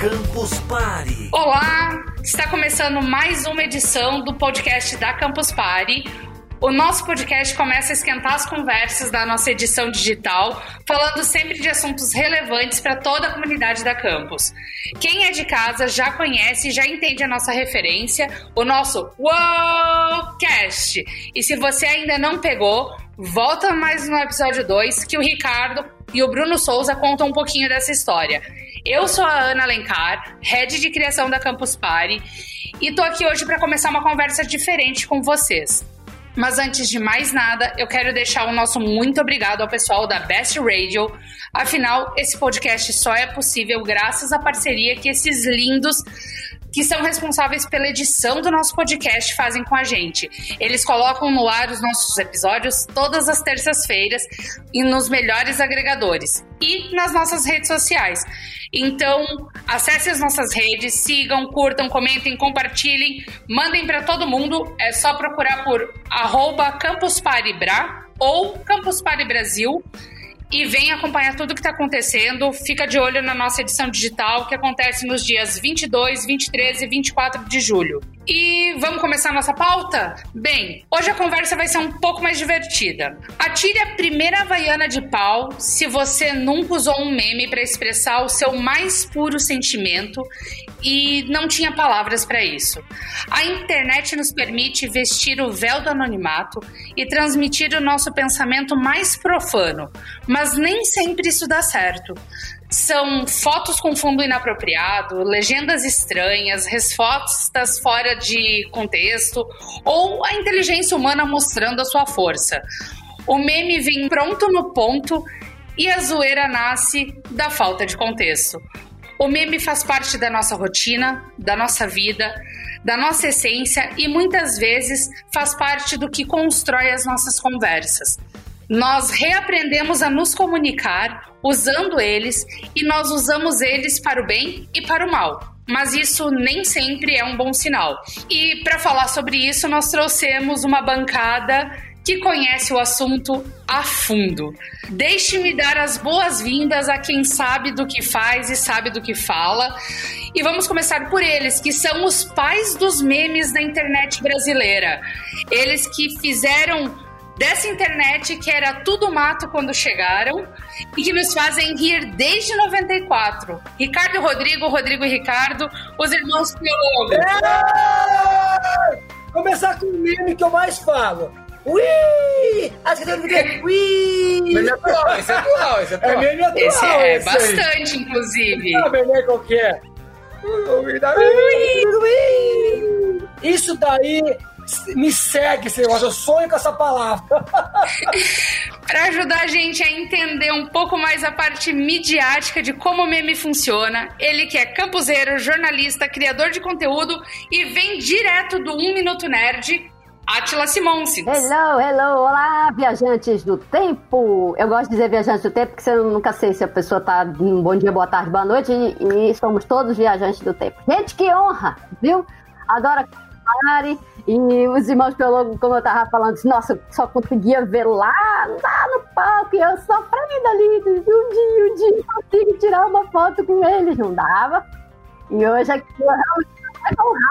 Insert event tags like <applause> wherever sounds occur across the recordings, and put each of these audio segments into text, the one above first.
Campus Party. Olá, está começando mais uma edição do podcast da Campus Party. O nosso podcast começa a esquentar as conversas da nossa edição digital, falando sempre de assuntos relevantes para toda a comunidade da campus. Quem é de casa já conhece e já entende a nossa referência, o nosso WOWcast. E se você ainda não pegou, volta mais no episódio 2 que o Ricardo e o Bruno Souza contam um pouquinho dessa história. Eu sou a Ana Alencar, head de criação da Campus Party, e tô aqui hoje para começar uma conversa diferente com vocês. Mas antes de mais nada, eu quero deixar o nosso muito obrigado ao pessoal da Best Radio. Afinal, esse podcast só é possível graças à parceria que esses lindos que são responsáveis pela edição do nosso podcast fazem com a gente. Eles colocam no ar os nossos episódios todas as terças-feiras e nos melhores agregadores e nas nossas redes sociais. Então, acesse as nossas redes, sigam, curtam, comentem, compartilhem, mandem para todo mundo. É só procurar por arroba Campus Bra ou Campus Brasil e vem acompanhar tudo que está acontecendo. Fica de olho na nossa edição digital, que acontece nos dias 22, 23 e 24 de julho. E vamos começar a nossa pauta? Bem, hoje a conversa vai ser um pouco mais divertida. Atire a primeira havaiana de pau se você nunca usou um meme para expressar o seu mais puro sentimento e não tinha palavras para isso. A internet nos permite vestir o véu do anonimato e transmitir o nosso pensamento mais profano, mas nem sempre isso dá certo. São fotos com fundo inapropriado, legendas estranhas, respostas fora de contexto ou a inteligência humana mostrando a sua força. O meme vem pronto no ponto e a zoeira nasce da falta de contexto. O meme faz parte da nossa rotina, da nossa vida, da nossa essência e muitas vezes faz parte do que constrói as nossas conversas. Nós reaprendemos a nos comunicar usando eles e nós usamos eles para o bem e para o mal. Mas isso nem sempre é um bom sinal. E para falar sobre isso, nós trouxemos uma bancada que conhece o assunto a fundo. Deixe-me dar as boas-vindas a quem sabe do que faz e sabe do que fala. E vamos começar por eles, que são os pais dos memes da internet brasileira. Eles que fizeram dessa internet que era tudo mato quando chegaram e que nos fazem rir desde 94. Ricardo e Rodrigo, Rodrigo e Ricardo, os irmãos Piologo. É! Começar com o meme que eu mais falo. Ui! Acho que eu devo Ui! Meme atual, esse é atual, esse é atual. É meme atual. Esse é esse bastante, inclusive. Não, meme qual que é? Ui! Ui! Isso daí me segue esse negócio, eu sonho com essa palavra. <laughs> Para ajudar a gente a entender um pouco mais a parte midiática de como o meme funciona, ele que é campuseiro, jornalista, criador de conteúdo e vem direto do 1 Minuto Nerd, Atila Simonsins. Hello, hello, olá, viajantes do tempo. Eu gosto de dizer viajantes do tempo porque eu nunca sei se a pessoa tá um bom dia, boa tarde, boa noite e, e somos todos viajantes do tempo. Gente, que honra, viu? Adoro Mari e os irmãos Pelogo, como eu tava falando, nossa, só conseguia ver lá, lá no palco e eu sofrendo ali, um dia, um dia, consigo tirar uma foto com eles, não dava. E hoje aqui eu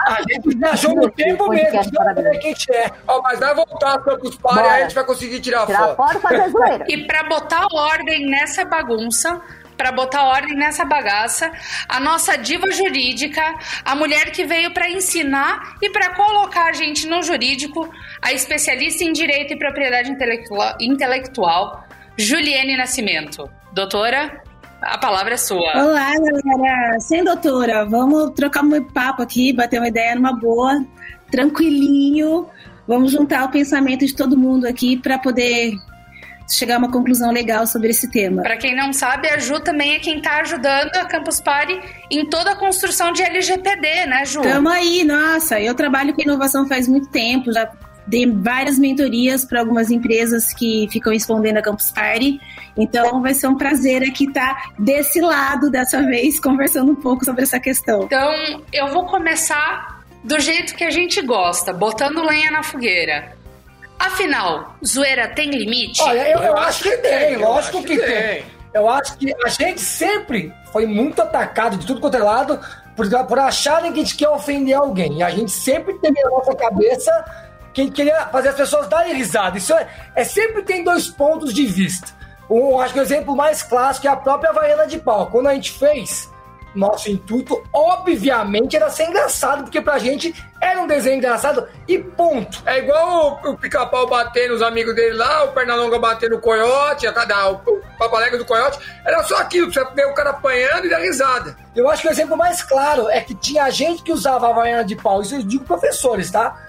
a gente viajou no tempo mesmo, sabe quem é. Ó, mas vai voltar a Campus Party, aí a gente vai conseguir tirar, tirar foto. foto. E para botar ordem nessa bagunça, para botar ordem nessa bagaça, a nossa diva jurídica, a mulher que veio para ensinar e para colocar a gente no jurídico, a especialista em direito e propriedade intelectual, Juliane Nascimento. Doutora, a palavra é sua. Olá, galera. Sem doutora, vamos trocar um papo aqui, bater uma ideia numa boa, tranquilinho. Vamos juntar o pensamento de todo mundo aqui para poder chegar a uma conclusão legal sobre esse tema. Para quem não sabe, a Ju também é quem está ajudando a Campus Party em toda a construção de LGPD, né, Ju? Tamo aí, nossa. Eu trabalho com inovação faz muito tempo, já dei várias mentorias para algumas empresas que ficam respondendo a Campus Party. Então vai ser um prazer aqui estar tá desse lado dessa vez, conversando um pouco sobre essa questão. Então eu vou começar do jeito que a gente gosta, botando lenha na fogueira. Afinal, zoeira tem limite? Olha, eu, eu acho que tem, eu lógico acho que que tem. tem. Eu acho que a gente sempre foi muito atacado de tudo quanto é lado por, por acharem que a gente quer ofender alguém. E a gente sempre teve na nossa cabeça que a gente queria fazer as pessoas darem risada. Isso é, é sempre tem dois pontos de vista. Um, acho que o exemplo mais clássico é a própria Havaiana de Pau. Quando a gente fez, nosso intuito, obviamente, era ser engraçado, porque pra gente era um desenho engraçado e ponto. É igual o, o pica-pau bater nos amigos dele lá, o Pernalonga bater no coiote, a cada, o, o do coiote. Era só aquilo, você ver o cara apanhando e dar risada. Eu acho que o exemplo mais claro é que tinha gente que usava a Havaiana de Pau, isso eu digo professores, tá?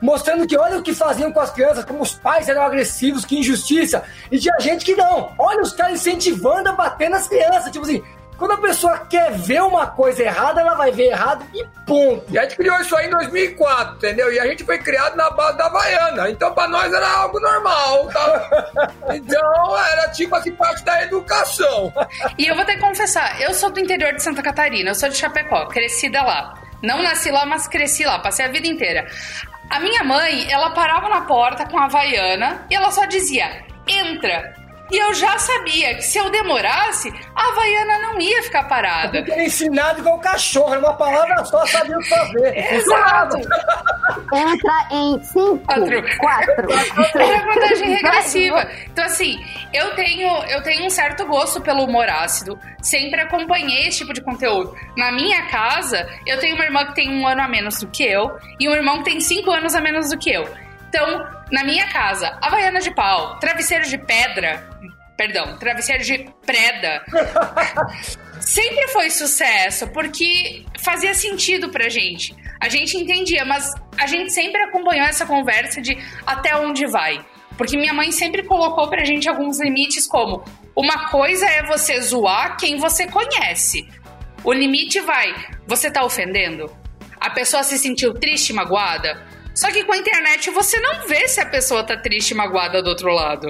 mostrando que olha o que faziam com as crianças, como os pais eram agressivos, que injustiça. E tinha gente que não. Olha os caras incentivando a bater nas crianças. Tipo assim, quando a pessoa quer ver uma coisa errada, ela vai ver errado e ponto. E a gente criou isso aí em 2004, entendeu? E a gente foi criado na base da Havaiana. Então, pra nós era algo normal, tá? <laughs> então, era tipo assim, parte da educação. E eu vou ter que confessar, eu sou do interior de Santa Catarina, eu sou de Chapecó, crescida lá. Não nasci lá, mas cresci lá, passei a vida inteira. A minha mãe, ela parava na porta com a Havaiana e ela só dizia: entra. E eu já sabia que se eu demorasse, a Havaiana não ia ficar parada. Porque era ensinado igual cachorro, era uma palavra só, sabia o que fazer. Exato. Entra em 5, Quatro. 4. Era contagem regressiva. Então, assim, eu tenho, eu tenho um certo gosto pelo humor ácido. Sempre acompanhei esse tipo de conteúdo. Na minha casa, eu tenho uma irmã que tem um ano a menos do que eu e um irmão que tem cinco anos a menos do que eu. Então, na minha casa, havaiana de pau, travesseiro de pedra, perdão, travesseiro de preda, <laughs> sempre foi sucesso, porque fazia sentido pra gente. A gente entendia, mas a gente sempre acompanhou essa conversa de até onde vai. Porque minha mãe sempre colocou pra gente alguns limites, como uma coisa é você zoar quem você conhece. O limite vai, você tá ofendendo? A pessoa se sentiu triste, magoada? Só que com a internet você não vê se a pessoa tá triste, magoada do outro lado.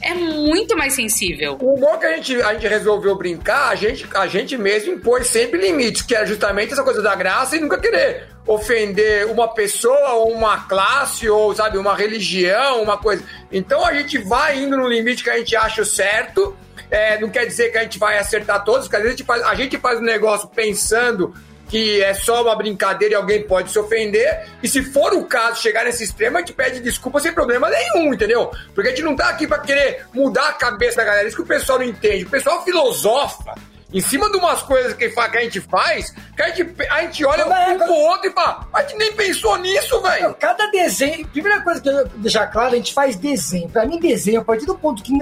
É muito mais sensível. O humor que a gente, a gente resolveu brincar, a gente, a gente mesmo impôs sempre limites, que é justamente essa coisa da graça e nunca querer ofender uma pessoa ou uma classe ou, sabe, uma religião, uma coisa. Então a gente vai indo no limite que a gente acha certo. É, não quer dizer que a gente vai acertar todos, porque às vezes a gente faz, a gente faz um negócio pensando que é só uma brincadeira e alguém pode se ofender. E se for o caso, chegar nesse extremo, a gente pede desculpa sem problema nenhum, entendeu? Porque a gente não tá aqui pra querer mudar a cabeça da galera. Isso que o pessoal não entende. O pessoal filosofa em cima de umas coisas que, a gente faz, que a gente, a gente olha é- um pro outro e fala, a gente nem pensou nisso, velho. Cada desenho, primeira coisa que eu quero deixar claro, a gente faz desenho. Pra mim, desenho, a partir do ponto que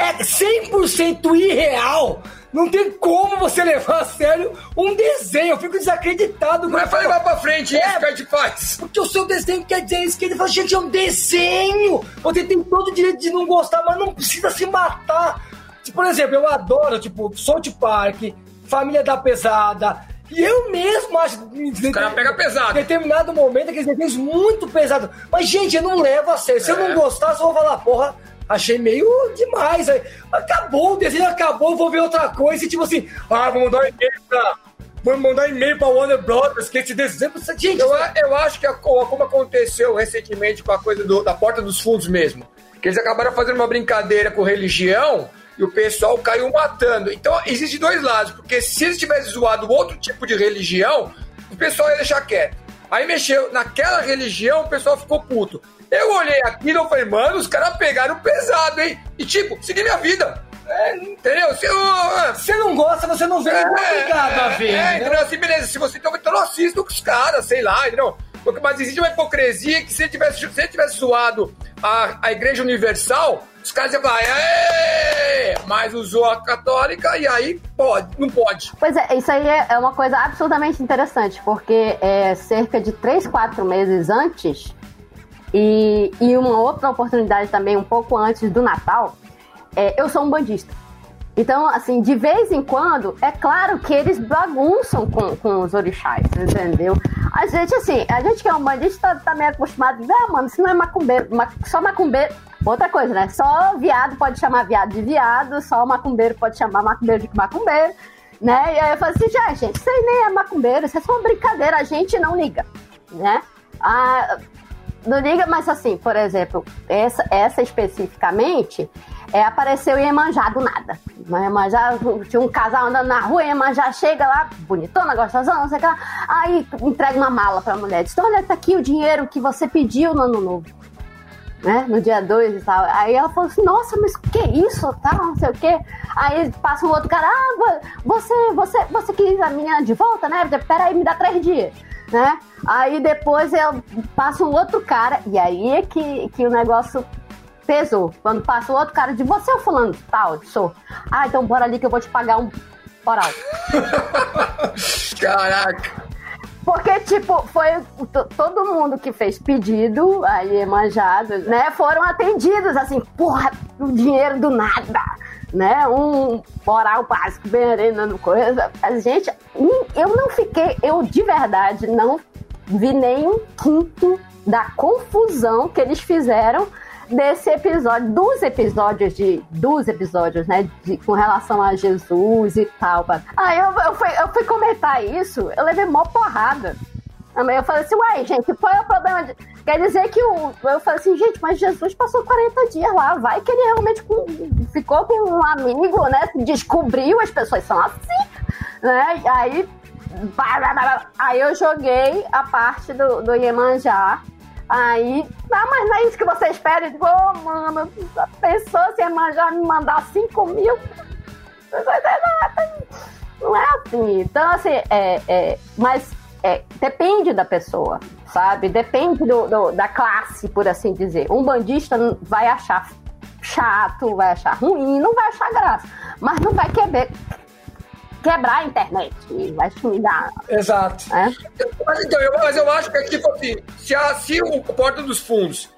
é 100% irreal, não tem como você levar a sério um desenho. Eu fico desacreditado. Não é pra levar pra frente É. isso que a gente faz. Porque o seu desenho quer dizer isso, que ele fala, gente, é um desenho. Você tem todo o direito de não gostar, mas não precisa se matar. Tipo, Por exemplo, eu adoro, tipo, South Park, Família da Pesada. E eu mesmo acho. Os cara pega pesado. Em determinado momento, aqueles desenhos muito pesados. Mas, gente, eu não levo a sério. Se eu É. não gostar, só vou falar, porra, achei meio demais. Aí, acabou, o desenho acabou, vou ver outra coisa. E tipo assim, ah, vou mandar um e-mail pra. Vou mandar um e-mail pra Warner Brothers, que esse desenho. Gente, Eu, eu acho que a, co- como aconteceu recentemente com a coisa do- da porta dos fundos mesmo, que eles acabaram fazendo uma brincadeira com religião e o pessoal caiu matando. Então, existe dois lados, porque se eles tivessem zoado outro tipo de religião, o pessoal ia deixar quieto. Aí mexeu naquela religião, o pessoal ficou puto. Eu olhei aquilo e falei, mano, os caras pegaram pesado, hein? E tipo, segui minha vida. É, entendeu? Se você não gosta, você não vê, não é obrigado a ver. é, entendeu? Assim, beleza, se você então, então não assista os caras, sei lá, entendeu? Porque, mas existe uma hipocrisia que se ele tivesse, se ele tivesse zoado a, a Igreja Universal, os caras iam falar, mas usou a católica e aí pode, não pode. Pois é, isso aí é é uma coisa absolutamente interessante, porque é cerca de 3, 4 meses antes, e, e uma outra oportunidade também um pouco antes do Natal, é, eu sou um bandista. Então, assim, de vez em quando, é claro que eles bagunçam com, com os orixás, entendeu? A gente, assim, a gente que é um bandista tá, tá meio acostumado, ah, mano, isso não é macumbeiro, ma- só macumbeiro. Outra coisa, né? Só viado pode chamar viado de viado, só macumbeiro pode chamar macumbeiro de macumbeiro, né? E aí eu falo assim, já, gente, isso aí nem é macumbeiro, isso é só uma brincadeira, a gente não liga, né? Ah, não liga, mas assim, por exemplo, essa, essa especificamente, é, apareceu Iemanjá do nada. Iemanjá, tinha um casal andando na rua, Iemanjá chega lá, bonitona, gostosona, não sei o que lá. Aí entrega uma mala pra mulher. Diz: Olha, tá aqui o dinheiro que você pediu no ano novo. Né? No dia 2 e tal. Aí ela falou assim: Nossa, mas que isso? Tal, não sei o quê. Aí passa um outro cara: Ah, você, você, você quis a minha de volta, né? Peraí, me dá três dias. Né? Aí depois eu passa um outro cara, e aí é que, que o negócio pesou. Quando passa o outro cara de você é fulano tal, sou. Ah, então bora ali que eu vou te pagar um oral. <laughs> Caraca. Porque, tipo, foi todo mundo que fez pedido, aí manjado, né? Foram atendidos, assim, porra, o dinheiro do nada, né? Um oral básico, bem arena, coisa. A gente, eu não fiquei, eu de verdade não vi nem um quinto da confusão que eles fizeram desse episódio, dos episódios de. Dos episódios, né? De, com relação a Jesus e tal. Aí eu, eu, fui, eu fui comentar isso, eu levei mó porrada. Eu falei assim, uai, gente, qual é o problema? De... Quer dizer que o. Eu falei assim, gente, mas Jesus passou 40 dias lá, vai que ele realmente com... ficou com um amigo, né? Descobriu, as pessoas são assim, né? Aí. Aí eu joguei a parte do, do Iemanjá Aí, ah, mas não é isso que você espera? Eu digo, oh, mano, a pessoa se já me mandar 5 mil. Não é assim. Então, assim, é, é, mas é, depende da pessoa, sabe? Depende do, do, da classe, por assim dizer. Um bandista vai achar chato, vai achar ruim, não vai achar graça. Mas não vai querer, quebrar a internet, vai xingar. Exato. É? Mas, então, eu, mas eu acho que é tipo assim, se, a, se o Porta dos Fundos,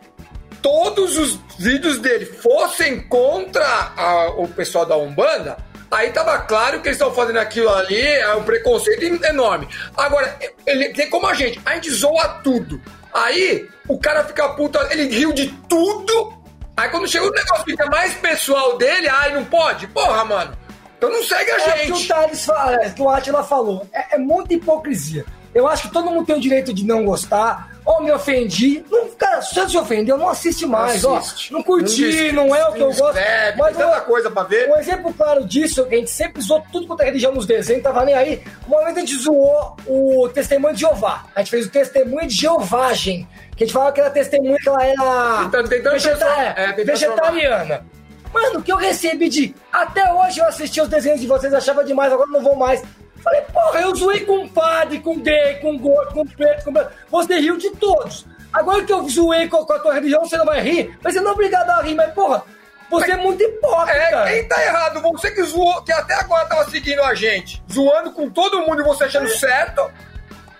todos os vídeos dele fossem contra a, o pessoal da Umbanda, aí tava claro que eles estão fazendo aquilo ali, é um preconceito enorme. Agora, ele tem como a gente, a gente zoa tudo. Aí, o cara fica puto, ele riu de tudo, aí quando chega o negócio fica mais pessoal dele, ai, não pode? Porra, mano. Então não segue a é gente. O que o Thales fala, é, que o Atila falou. É, é muita hipocrisia. Eu acho que todo mundo tem o direito de não gostar. Ou me ofendi. Não, cara, se você se ofendeu, não assiste mais. Não, assiste. Ó, não curti, não, não, é o que eu gosto. Mas tem tanta coisa pra ver. Um exemplo claro disso, que a gente sempre zoou tudo quanto é religião nos desenhos, tava nem aí. Uma vez a gente zoou o testemunho de Jeová. A gente fez o testemunho de Jeovagem. Que a gente falava que era testemunha que ela era tentando, tentando vegeta é, vegetariana. Mano, o que eu recebi de. Até hoje eu assisti os desenhos de vocês, achava demais, agora não vou mais. Falei, porra, eu zoei com padre, com gay, com gordo, com preto, com. Você riu de todos. Agora que eu zoei com, com a tua religião, você não vai rir? Mas você não é obrigado a rir, mas, porra, você é muito hipócrita. É, quem tá errado? Você que zoou, que até agora tava seguindo a gente, zoando com todo mundo e você achando certo.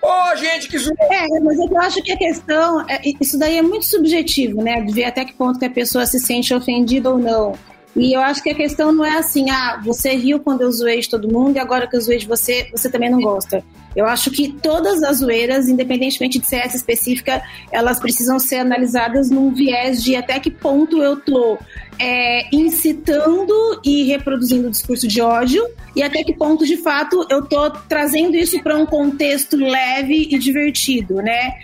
Ou a gente que zoou. É, mas eu acho que a questão, é, isso daí é muito subjetivo, né? De ver até que ponto que a pessoa se sente ofendida ou não. E eu acho que a questão não é assim, ah, você riu quando eu zoei de todo mundo e agora que eu zoei de você, você também não gosta. Eu acho que todas as zoeiras, independentemente de ser essa específica, elas precisam ser analisadas num viés de até que ponto eu tô é, incitando e reproduzindo o discurso de ódio e até que ponto, de fato, eu tô trazendo isso para um contexto leve e divertido, né?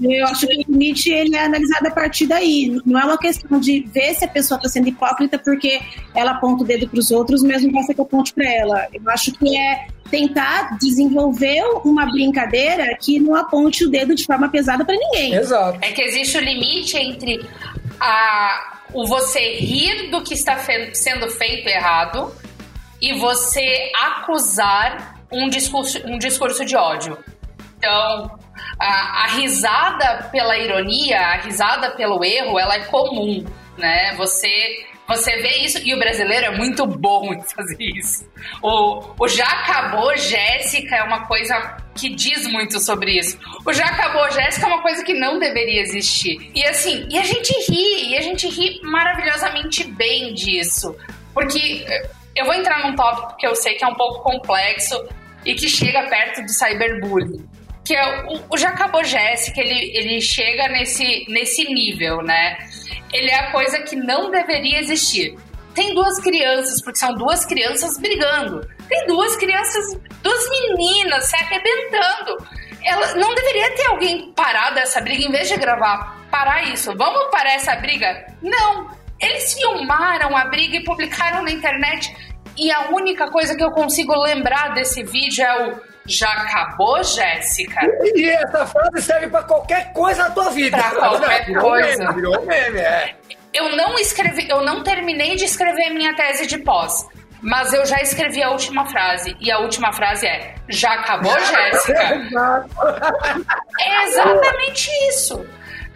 Eu acho que o limite ele é analisado a partir daí. Não é uma questão de ver se a pessoa está sendo hipócrita porque ela aponta o dedo para os outros, mesmo que eu aponte para ela. Eu acho que é tentar desenvolver uma brincadeira que não aponte o dedo de forma pesada para ninguém. Exato. É que existe o limite entre a, o você rir do que está fe sendo feito errado e você acusar um discurso, um discurso de ódio. Então, a, a risada pela ironia, a risada pelo erro, ela é comum, né? Você você vê isso e o brasileiro é muito bom em fazer isso. O, o já acabou Jéssica é uma coisa que diz muito sobre isso. O já acabou Jéssica é uma coisa que não deveria existir. E assim, e a gente ri, e a gente ri maravilhosamente bem disso. Porque eh, eu vou entrar num tópico que eu sei que é um pouco complexo e que chega perto do cyberbullying. Que é o, o já acabou Jéssica, ele, ele chega nesse, nesse nível, né? Ele é a coisa que não deveria existir. Tem duas crianças, porque são duas crianças brigando. Tem duas crianças, duas meninas se arrebentando. Ela não deveria ter alguém parado essa briga em vez de gravar, parar isso. Vamos parar essa briga? Não. Eles filmaram a briga e publicaram na internet. E a única coisa que eu consigo lembrar desse vídeo é o já acabou, Jéssica? E essa frase serve para qualquer coisa na tua vida. Pra qualquer coisa. virou meme, é. Eu não escrevi, eu não terminei de escrever minha tese de pós. Mas eu já escrevi a última frase. E a última frase é: Já acabou, Jéssica? É exatamente isso.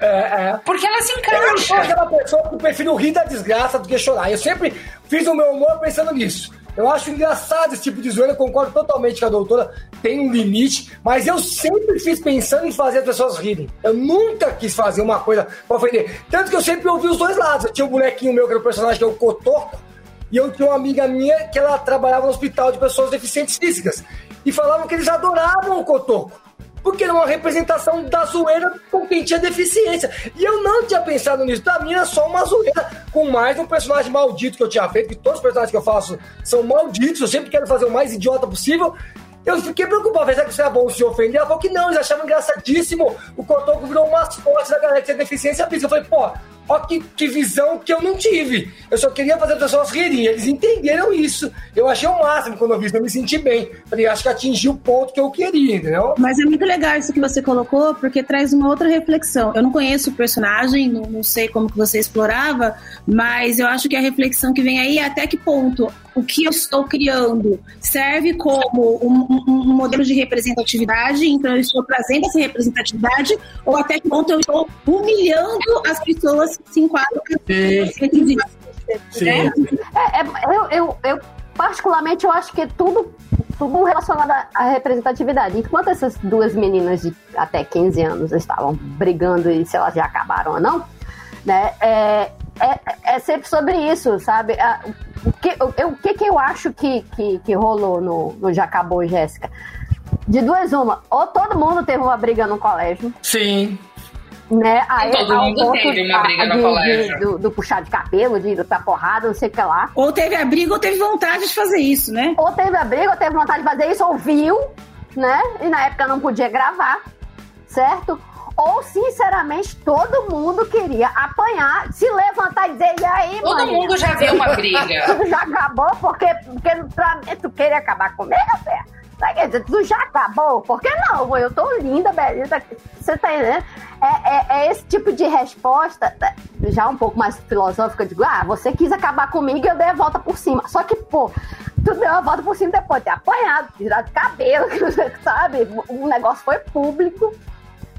É, é. Porque ela se Eu sou encaixa. aquela pessoa que prefiro rir da desgraça do que chorar. Eu sempre fiz o meu humor pensando nisso. Eu acho engraçado esse tipo de zoeira, eu concordo totalmente que a doutora tem um limite, mas eu sempre fiz pensando em fazer as pessoas rirem. Eu nunca quis fazer uma coisa pra ofender. Tanto que eu sempre ouvi os dois lados. Eu tinha um bonequinho meu, que era o personagem que é o Cotoco, e eu tinha uma amiga minha que ela trabalhava no hospital de pessoas deficientes físicas. E falavam que eles adoravam o Cotoco. Porque era uma representação da zoeira com quem tinha deficiência. E eu não tinha pensado nisso. Pra mim era só uma zoeira com mais um personagem maldito que eu tinha feito, que todos os personagens que eu faço são malditos. Eu sempre quero fazer o mais idiota possível. Eu fiquei preocupado, será que isso é bom se ofender? Ela falou que não, eles achavam engraçadíssimo. O Cotoco virou um mascote da galera que tinha deficiência física. Eu falei, pô, ó que, que visão que eu não tive. Eu só queria fazer as pessoas rirem. Eles entenderam isso. Eu achei o máximo quando eu vi isso, eu me senti bem. Falei, acho que atingi o ponto que eu queria, entendeu? Mas é muito legal isso que você colocou, porque traz uma outra reflexão. Eu não conheço o personagem, não, não sei como que você explorava, mas eu acho que a reflexão que vem aí é até que ponto o que eu estou criando serve como um, um- um modelo de representatividade, então eu estou trazendo essa representatividade, ou até que ponto eu estou humilhando as pessoas que se enquadram requisito. né? É, é, eu, eu, eu, particularmente, eu acho que tudo, tudo relacionado à- à representatividade. Enquanto essas duas meninas de até 15 anos estavam brigando e se elas já acabaram ou não, né? É, é, é sempre sobre isso, sabe? O que, eu, o que, que eu acho que, que, que rolou no, no Já Acabou, Jéssica? De duas, uma. Ou todo mundo teve uma briga no colégio, Sim. né? Aí, Todo mundo teve uma briga no de- colégio. de- do, do puxar de cabelo, de ir pra porrada, não sei o que lá. Ou teve a briga ou teve vontade de fazer isso, né? ou teve a briga, ou teve vontade de fazer isso, ou viu, né? E na época não podia gravar, certo? Ou, sinceramente, todo mundo queria apanhar, se levantar e dizer, e aí, Todo mãe? mundo já viu uma briga. Tudo <laughs> já acabou, porque, porque pra mim tu queria acabar comigo, Fé? Sabe, quer dizer, tu já acabou? Por que não? Eu tô linda, beleza. Você tá entendendo? É, é, é esse tipo de resposta, tá, já um pouco mais filosófica, digo, ah, você quis acabar comigo e eu dei a volta por cima. Só que, pô, tu deu a volta por cima depois de ter apanhado, tirado de cabelo, <laughs> sabe? O negócio foi público,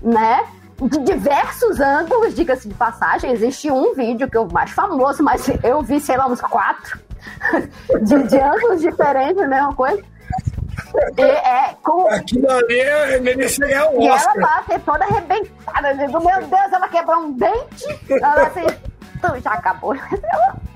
né? De diversos ângulos, diga-se de passagem. Existe um vídeo que é o mais famoso, mas eu vi, sei lá, uns quatro. <laughs> De, de ângulos diferentes, a mesma coisa. E é com, Aquilo ali é merecer ganhar um e ela Oscar. bate toda arrebentada. Meu Deus, ela quebrou um dente. Ela assim, tu já acabou. <laughs>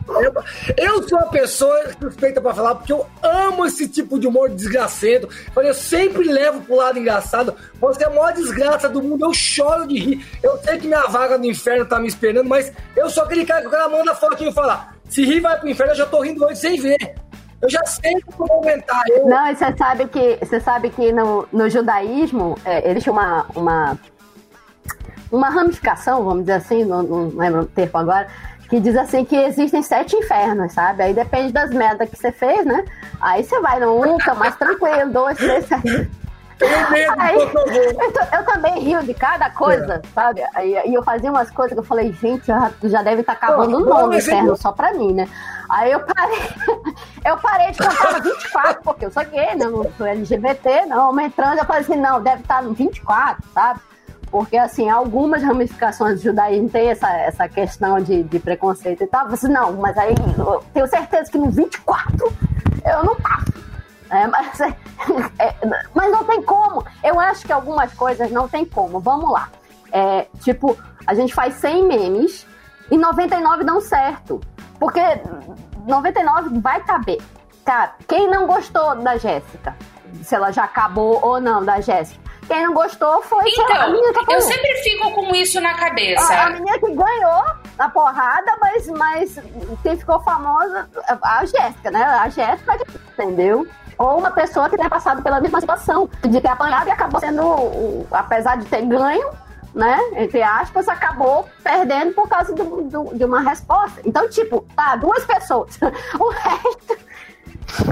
Eu, sou uma pessoa suspeita pra falar, porque eu amo esse tipo de humor desgracento. Eu sempre levo pro lado engraçado. Você é a maior desgraça do mundo, eu choro de rir. Eu sei que minha vaga no inferno tá me esperando, mas eu sou aquele cara que o cara manda fotinho e fala: se rir vai pro inferno, eu já tô rindo hoje sem ver. Eu já sei eu vou aumentar. Eu, Não, e você sabe que, você sabe que no, no judaísmo, é, eles tinham uma, uma, uma ramificação, vamos dizer assim, não, não lembro o termo agora, que diz assim que existem sete infernos, sabe? Aí depende das merdas que você fez, né? Aí você vai no um, é mais tranquilo, dois, três, <laughs> sete. Aí, eu eu, também rio de cada coisa, sabe? Aí, aí eu fazia umas coisas que eu falei, gente, já, já deve estar acabando Não, o nome inferno só pra mim, né? Aí eu parei, <laughs> eu parei de contar no 24, porque eu sou gay, né? Não sou LGBT, não, homem trans, eu falei assim, não, deve estar no 24, sabe? Porque, assim, algumas ramificações do judaísmo tem essa, essa questão de, de preconceito e tal. Assim, não, mas aí eu tenho certeza que no 24 eu não passo. É, mas, é, <laughs> é, mas não tem como. Eu acho que algumas coisas não tem como. Vamos lá. É, tipo, a gente faz 100 memes e 99 dão certo. Porque 99 vai caber. Cara, quem não gostou da Jéssica? Se ela já acabou ou não da Jéssica. Quem não gostou foi lá, a Então, menina que eu apanhou. sempre fico com isso na A, a cabeça. menina que ganhou na porrada, mas, mas quem ficou famosa, a Jéssica, né? A Jéssica, entendeu? Ou uma pessoa que tenha passado pela mesma situação, de ter apanhado e acabou sendo, apesar de ter ganho, né? Entre aspas, acabou perdendo por causa do, do, de uma resposta. Então, tipo, tá, duas pessoas. <laughs> O resto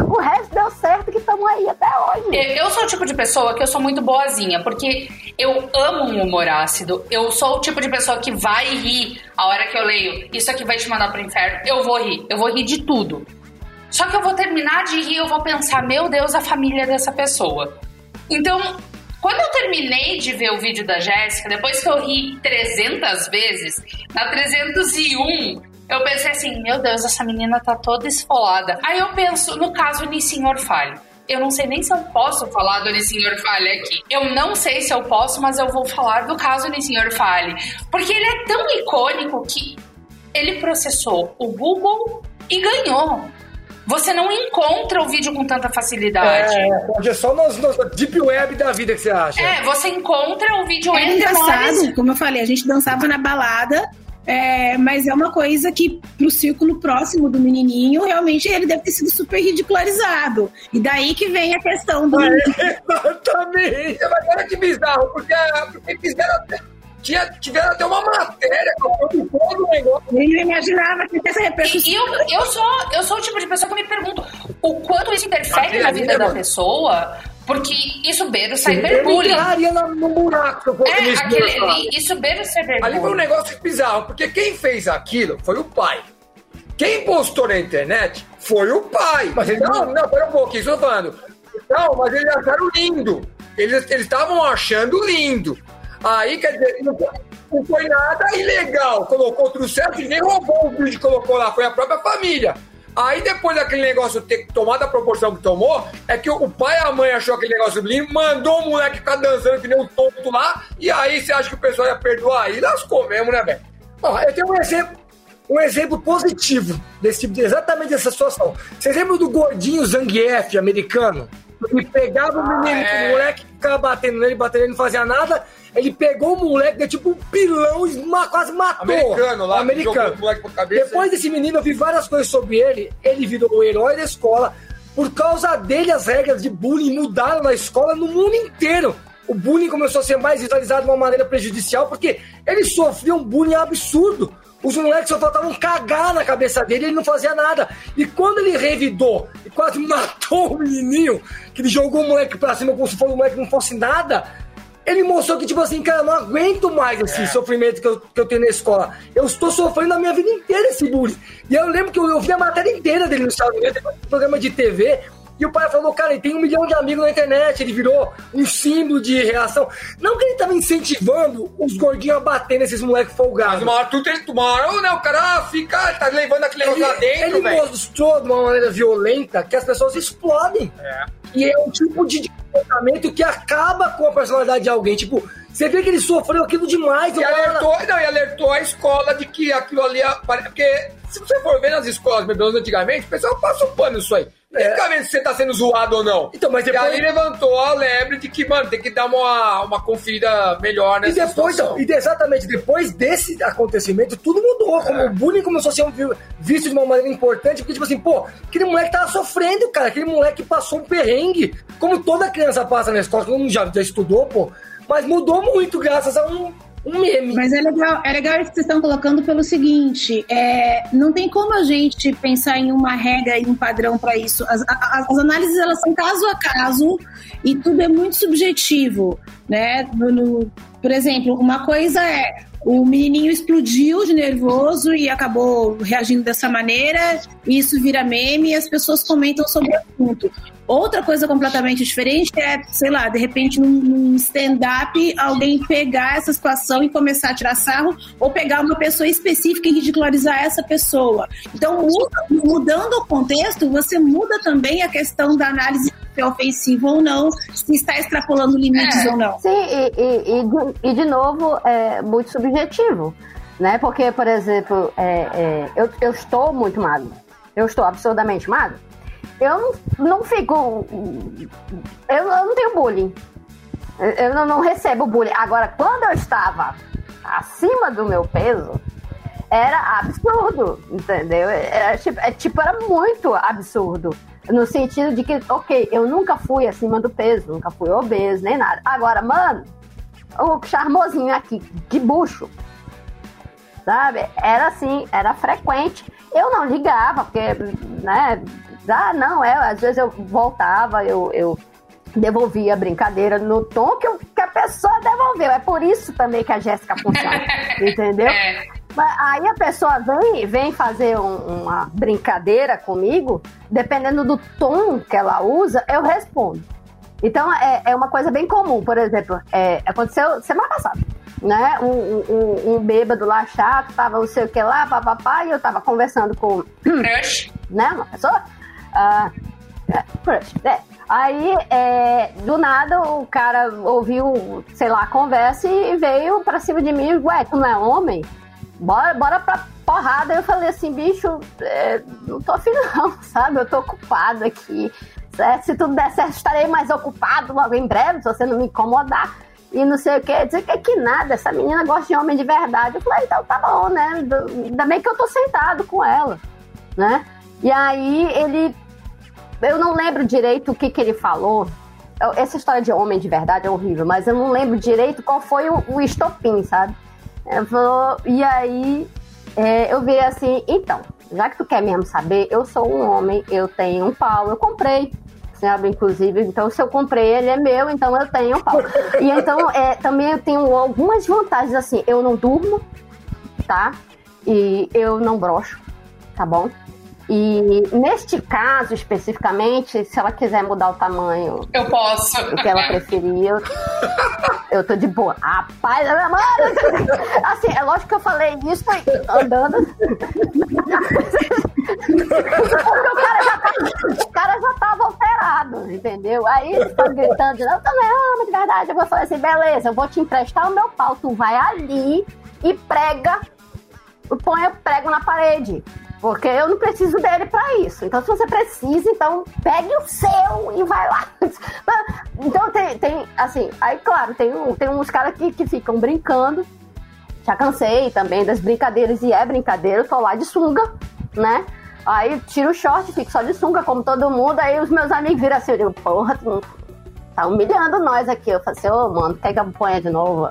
o resto deu certo que estamos aí até hoje. Eu sou o tipo de pessoa que eu sou muito boazinha, porque eu amo um humor ácido. Eu sou o tipo de pessoa que vai rir a hora que eu leio. Isso aqui vai te mandar pro inferno. Eu vou rir. Eu vou rir de tudo. Só que eu vou terminar de rir, eu vou pensar, meu Deus, a família dessa pessoa. Então, quando eu terminei de ver o vídeo da Jéssica, depois que eu ri 300 vezes, na 301, eu pensei assim, meu Deus, essa menina tá toda esfolada. Aí eu penso, no caso Nissin Falho. Eu não sei nem se eu posso falar do Nissin Falho aqui. Eu não sei se eu posso, mas eu vou falar do caso Nissin Falho. Porque ele é tão icônico que ele processou o Google e ganhou. Você não encontra o vídeo com tanta facilidade. É, é só nos, nos Deep Web da vida que você acha. É, você encontra o vídeo é engraçado, como eu falei, a gente dançava na balada é, mas é uma coisa que, pro círculo próximo do menininho, realmente ele deve ter sido super ridicularizado. E daí que vem a questão do. É, exatamente! Mas olha que bizarro, porque, porque fizeram até. Tinha, tiveram até uma matéria com todo o negócio. Eu imaginava que essa repercussão. E eu, eu, sou, eu sou o tipo de pessoa que me pergunto o quanto isso interfere na vida da pessoa porque isso beira o cyberbullying. Entraria no buraco. É, aquele ali, isso beira o cyberbullying. Ali foi um negócio bizarro, porque quem fez aquilo foi o pai. Quem postou na internet foi o pai. Mas ele não, não, pera um pouquinho, estou falando. Não, mas eles acharam lindo. Eles estavam achando lindo. Aí, quer dizer, não foi, não foi nada ilegal. Colocou tudo certo, ninguém roubou o vídeo e colocou lá, foi a própria família. Aí depois daquele negócio ter tomado a proporção que tomou, é que o pai e a mãe achou aquele negócio lindo, mandou o moleque ficar dançando que nem um tonto lá, e aí você acha que o pessoal ia perdoar? Aí lascou mesmo, né, velho? Eu tenho um exemplo, um exemplo positivo desse de, exatamente dessa situação. Vocês lembram do gordinho Zangief americano? Ele pegava o menino, ah, o moleque ficava batendo nele, batendo ele, não fazia nada. Ele pegou o moleque, deu tipo um pilão e quase matou. Americano lá, americano. Depois desse menino, eu vi várias coisas sobre ele. Ele virou o herói da escola. Por causa dele, as regras de bullying mudaram na escola no mundo inteiro. O bullying começou a ser mais visualizado de uma maneira prejudicial, porque ele sofria um bullying absurdo. Os moleques só faltavam cagar na cabeça dele, ele não fazia nada. E quando ele revidou e quase <laughs> matou o menininho, que ele jogou o moleque pra cima como se fosse o moleque não fosse nada, ele mostrou que, tipo assim, cara, eu não aguento mais esse é. sofrimento que eu, que eu tenho na escola. Eu estou sofrendo a minha vida inteira esse bullying. E eu lembro que eu, eu vi a matéria inteira dele no Estados Unidos, programa de TV, e o pai falou, cara, ele tem um milhão de amigos na internet, ele virou um símbolo de reação. Não que ele tava incentivando os gordinhos a bater nesses moleques folgados. Mas uma hora, tu tem, uma hora né, o cara fica, tá levando aquele negócio lá dentro, Ele mostrou de uma maneira violenta que as pessoas explodem. É. E é um tipo de comportamento que acaba com a personalidade de alguém. Tipo, você vê que ele sofreu aquilo demais. E alertou, não, e alertou a escola de que aquilo ali... Porque se você for ver nas escolas, pelo menos antigamente, o pessoal passa o pano nisso aí. É. Fica vendo se você tá sendo zoado ou não. Então, mas depois... E aí levantou a lebre de que, mano, tem que dar uma, uma conferida melhor nessa e depois, situação. Então, e exatamente, depois desse acontecimento, tudo mudou. Como é. o bullying começou a ser visto de uma maneira importante, porque, tipo assim, pô, aquele moleque tava sofrendo, cara. Aquele moleque passou um perrengue. Como toda criança passa na escola, todo mundo já, já estudou, pô. Mas mudou muito graças a um um meme. Mas é legal, é legal isso que vocês estão colocando pelo seguinte: é, não tem como a gente pensar em uma regra e um padrão para isso. As, as, as, análises elas são caso a caso e tudo é muito subjetivo, né? No, no, por exemplo, uma coisa é o menininho explodiu de nervoso e acabou reagindo dessa maneira, isso vira meme e as pessoas comentam sobre o assunto. Outra coisa completamente diferente é, sei lá, de repente num, stand-up alguém pegar essa situação e começar a tirar sarro, ou pegar uma pessoa específica e ridicularizar essa pessoa. Então, mudando o contexto, você muda também a questão da análise se é ofensivo ou não, se está extrapolando limites é. ou não. Sim, e, e, e, de, e, de novo, é muito subjetivo, né? Porque, por exemplo, é, é, eu, eu estou muito magro. Eu estou absurdamente magro. Eu não, não fico. Eu, eu não tenho bullying. Eu, eu não, não recebo bullying. Agora, quando eu estava acima do meu peso, era absurdo, entendeu? Era, tipo, é, tipo, era muito absurdo. No sentido de que, ok, eu nunca fui acima do peso, nunca fui obeso, nem nada. Agora, mano, o charmosinho aqui, de bucho. Sabe? Era assim, era frequente. Eu não ligava, porque, né? Ah, não, é, às vezes eu voltava, eu, eu devolvia a brincadeira no tom que, eu, que a pessoa devolveu. É por isso também que a Jéssica funciona, <laughs> entendeu? É. Aí a pessoa vem, vem fazer um- uma brincadeira comigo, dependendo do tom que ela usa, eu respondo. Então é, é uma coisa bem comum, por exemplo, é, aconteceu semana passada, né? Um, um- um, um bêbado lá chato, tava não sei o que lá, papapá, e eu tava conversando com <clears throat> Crush. né, uma pessoa. ah, é, crush, é. Aí, é, do nada, o cara ouviu, sei lá, a conversa e veio pra cima de mim, ué, tu não é homem? Bora, bora pra porrada. Eu falei assim, bicho, é, não tô afim não, <laughs> sabe? Eu tô ocupado aqui. certo? Se tudo der certo, estarei mais ocupado logo em breve, se você não me incomodar. E não sei o que, dizer que, que nada, essa menina gosta de homem de verdade. Eu falei, então tá bom, né? Ainda bem que eu tô sentado com ela, né? E aí ele eu não lembro direito o que, que ele falou. Essa história de homem de verdade é horrível, mas eu não lembro direito qual foi o, o estopim, sabe? Ele falou, e aí é, eu vi assim, então, já que tu quer mesmo saber, eu sou um homem, eu tenho um pau, eu comprei. Sabe, inclusive, então se eu comprei, ele é meu, então eu tenho um pau. E então, é, também eu tenho algumas vantagens, assim, eu não durmo, tá? E eu não broxo, tá bom? E neste caso especificamente, se ela quiser mudar o tamanho, Eu posso. o que ela preferir, eu, eu tô de boa. Rapaz, mano, <laughs> assim, é lógico que eu falei isso andando. Porque o cara já, tá, o cara já tava alterado, entendeu? Aí eles estão gritando, não é homem de verdade. Eu vou falar assim, beleza, eu vou te emprestar o meu pau, tu vai ali e prega, põe o prego na parede. Porque eu não preciso dele pra isso. Então, se você precisa, então pegue o seu e vai lá. <laughs> Então, tem, tem assim, aí, claro, tem, tem uns caras que, que ficam brincando. Já cansei também das brincadeiras, e é brincadeira, eu tô lá de sunga, né? Aí tiro o short, fico só de sunga, como todo mundo. Aí os meus amigos viram assim, eu digo, porra, tu tá humilhando nós aqui. Eu falei assim, ô, mano, quer que ponha de novo?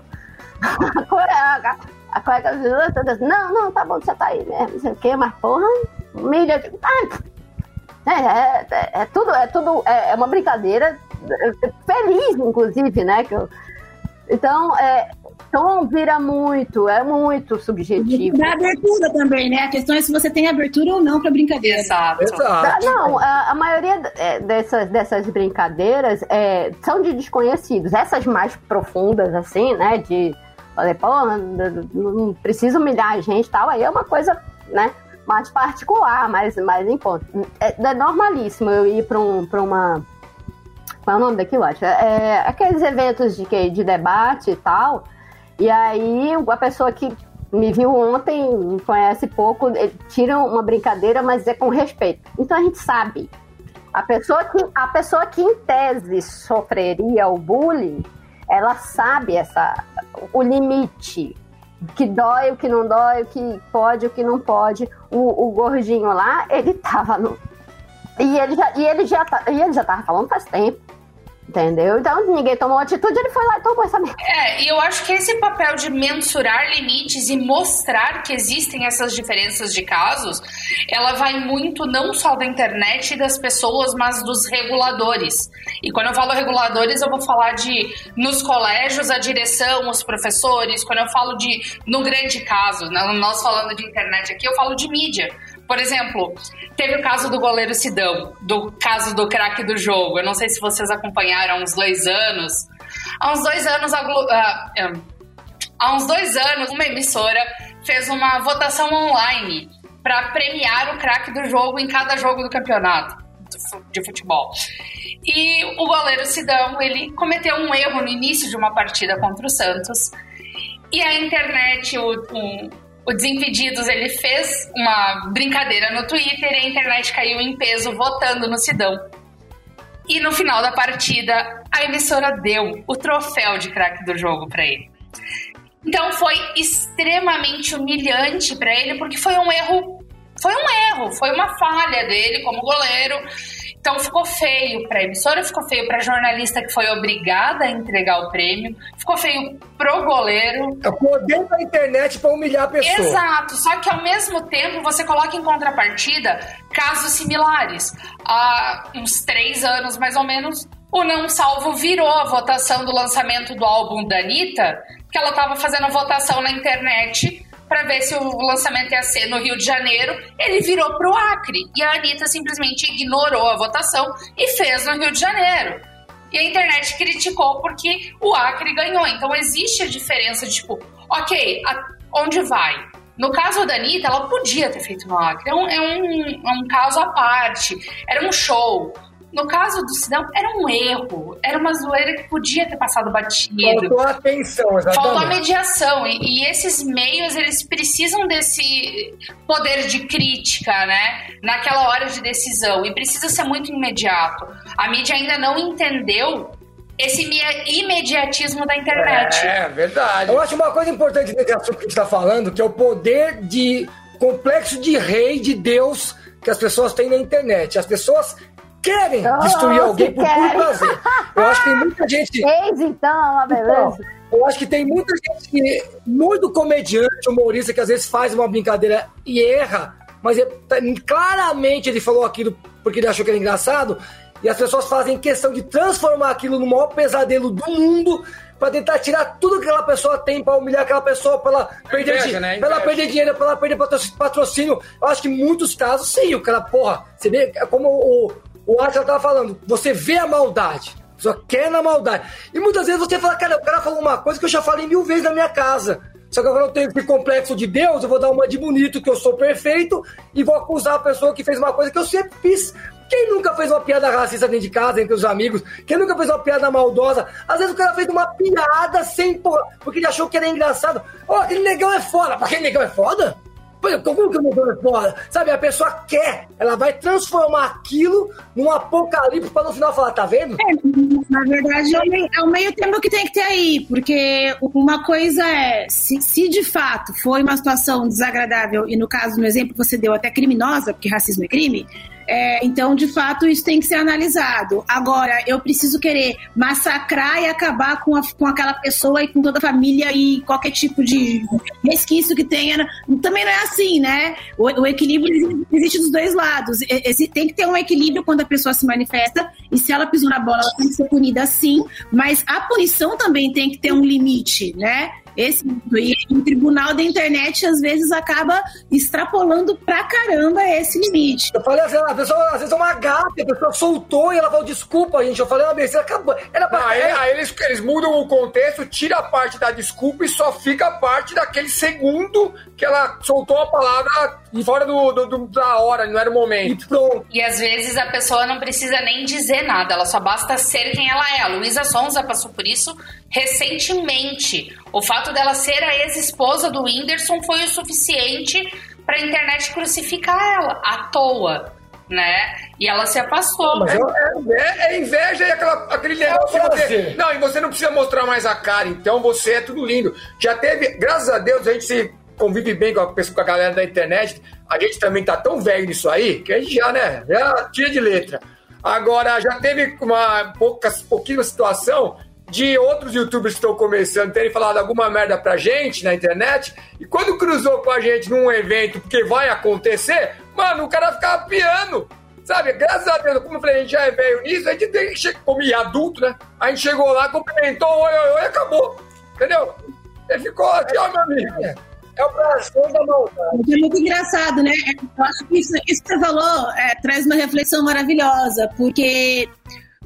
<laughs> A colega, colega, não, não, tá bom, você tá aí mesmo, não sei o quê, mas porra, digo, ah, é, é, é- é tudo, é tudo, é, é uma brincadeira é, feliz, inclusive, né? Que eu- então, é, tom vira muito, é muito subjetivo. Da abertura também, né? A questão é se você tem abertura ou não pra brincadeira. Exato. Exato. Não, a, a maioria é, dessas, dessas brincadeiras é, são de desconhecidos. Essas mais profundas, assim, né? De falei, pô, não, precisa humilhar a gente tal, aí é uma coisa, né? Mais particular, mais, mais em conta. É, é normalíssimo eu ir para um, uma. Qual é o nome daquilo, acho? É, aqueles eventos de, de debate e tal. E aí a pessoa que me viu ontem, me conhece pouco, tira uma brincadeira, mas é com respeito. Então a gente sabe. A pessoa que, a pessoa que em tese sofreria o bullying, ela sabe essa, o limite. Que dói, o que não dói, o que pode, o que não pode. O, o gordinho lá, ele tava no. E ele já, e ele já, tá- e ele já tava falando faz tempo. Entendeu? Então ninguém tomou atitude, ele foi lá e tomou essa merda. É, e eu acho que esse papel de mensurar limites e mostrar que existem essas diferenças de casos, ela vai muito não só da internet e das pessoas, mas dos reguladores. E quando eu falo reguladores, eu vou falar de nos colégios, a direção, os professores. Quando eu falo de no grande caso, né, nós falando de internet aqui, eu falo de mídia. Por exemplo, teve o caso do goleiro Sidão, do caso do craque do jogo. Eu não sei se vocês acompanharam há uns dois anos. Há uns dois anos, a Glo- ah, é, há uns dois anos, uma emissora fez uma votação online para premiar o craque do jogo em cada jogo do campeonato de fu- de futebol. E o goleiro Sidão, ele cometeu um erro no início de uma partida contra o Santos. E a internet, o, o, o Desimpedidos, ele fez uma brincadeira no Twitter e a internet caiu em peso votando no Sidão. E no final da partida, a emissora deu o troféu de craque do jogo para ele. Então foi extremamente humilhante para ele, porque foi um erro, foi um erro, foi uma falha dele como goleiro. Então ficou feio para a emissora, ficou feio para a jornalista que foi obrigada a entregar o prêmio, ficou feio pro goleiro. É o poder da internet para humilhar a pessoa. Exato, só que ao mesmo tempo você coloca em contrapartida casos similares. Há uns três anos mais ou menos, o Não Salvo virou a votação do lançamento do álbum da Anitta, que ela estava fazendo a votação na internet para ver se o lançamento ia ser no Rio de Janeiro, ele virou pro Acre. E a Anitta simplesmente ignorou a votação e fez no Rio de Janeiro. E a internet criticou porque o Acre ganhou. Então existe a diferença de tipo, ok, a, onde vai? No caso da Anitta, ela podia ter feito no Acre. É um, é um, é um caso à parte. Era um show. No caso do Sidão, era um erro. Era uma zoeira que podia ter passado batido. Faltou atenção, exatamente. Faltou a mediação. E, e, esses meios, eles precisam desse poder de crítica, né? Naquela hora de decisão. E precisa ser muito imediato. A mídia ainda não entendeu esse imediatismo da internet. É, verdade. Eu acho uma coisa importante nesse assunto que a gente está falando, que é o poder de complexo de rei, de Deus que as pessoas têm na internet. As pessoas querem oh, destruir alguém por puro prazer. Eu acho que tem muita gente. Eis então, uma beleza. Então, eu acho que tem muita gente que, muito comediante, humorista, que às vezes faz uma brincadeira e erra, mas ele, tá, claramente ele falou aquilo porque ele achou que era engraçado, e as pessoas fazem questão de transformar aquilo no maior pesadelo do mundo para tentar tirar tudo que aquela pessoa tem, para humilhar aquela pessoa, para ela, perder, inveja, né? pra ela perder dinheiro, para ela perder patrocínio. Eu acho que em muitos casos, sim, o cara, porra, você vê como o, o Atila tava falando, você vê a maldade, só quer na maldade. E muitas vezes você fala, cara, o cara falou uma coisa que eu já falei mil vezes na minha casa. Só que agora eu tenho esse complexo de Deus, eu vou dar uma de bonito, que eu sou perfeito, e vou acusar a pessoa que fez uma coisa que eu sempre fiz. Quem nunca fez uma piada racista dentro de casa, entre os amigos? Quem nunca fez uma piada maldosa? Às vezes o cara fez uma piada sem porra, porque ele achou que era engraçado. Ó, oh, aquele negão é foda. Aquele negão é foda? Como que eu é foda? Sabe, a pessoa quer, ela vai transformar aquilo num apocalipse para no final falar, tá vendo? É, na verdade, é o, meio, é o meio termo que tem que ter aí, porque uma coisa é, se, se de fato foi uma situação desagradável, e no caso, no exemplo que você deu, até criminosa, porque racismo é crime, é, então, de fato, isso tem que ser analisado. Agora, eu preciso querer massacrar e acabar com, a, com aquela pessoa e com toda a família e qualquer tipo de resquício que tenha. Também não é assim, né? O, o equilíbrio existe dos dois lados. Esse, tem que ter um equilíbrio quando a pessoa se manifesta e se ela pisou na bola, ela tem que ser punida sim, mas a punição também tem que ter um limite, né? Esse, e o tribunal da internet às vezes acaba extrapolando pra caramba esse limite. Eu falei assim, a pessoa às vezes é uma gata, a pessoa soltou e ela falou, desculpa, gente. Eu falei uma besteira, acabou. Era pra... Aí, aí eles, eles mudam o contexto, tira a parte da desculpa e só fica a parte daquele segundo que ela soltou a palavra fora do, do, do, da hora, não era o momento. E, e às vezes a pessoa não precisa nem dizer nada, ela só basta ser quem ela é. A Luísa Sonza passou por isso recentemente. O fato dela ser a ex-esposa do Whindersson foi o suficiente para a internet crucificar ela à toa. Né? E ela se afastou. Mas é, é, é inveja e aquela, aquele é negócio. Você, não, e você não precisa mostrar mais a cara, então você é tudo lindo. Já teve, graças a Deus, a gente se convive bem com a, com a galera da internet. A gente também tá tão velho nisso aí que a gente já, né? Já tira de letra. Agora, já teve uma pouca, pouquíssima situação de outros youtubers que estão começando terem falado alguma merda pra gente na internet, e quando cruzou com a gente num evento, porque vai acontecer, mano, o cara ficava piano. Sabe, graças a Deus, como eu falei, a gente já é velho nisso, a gente tem que como adulto, né? A gente chegou lá, cumprimentou, oi, oi, oi, acabou. Entendeu? Ele ficou aqui, ó, meu amigo. É o prazer da maldade. É muito engraçado, né? Eu acho que isso, isso que você falou é, traz uma reflexão maravilhosa, porque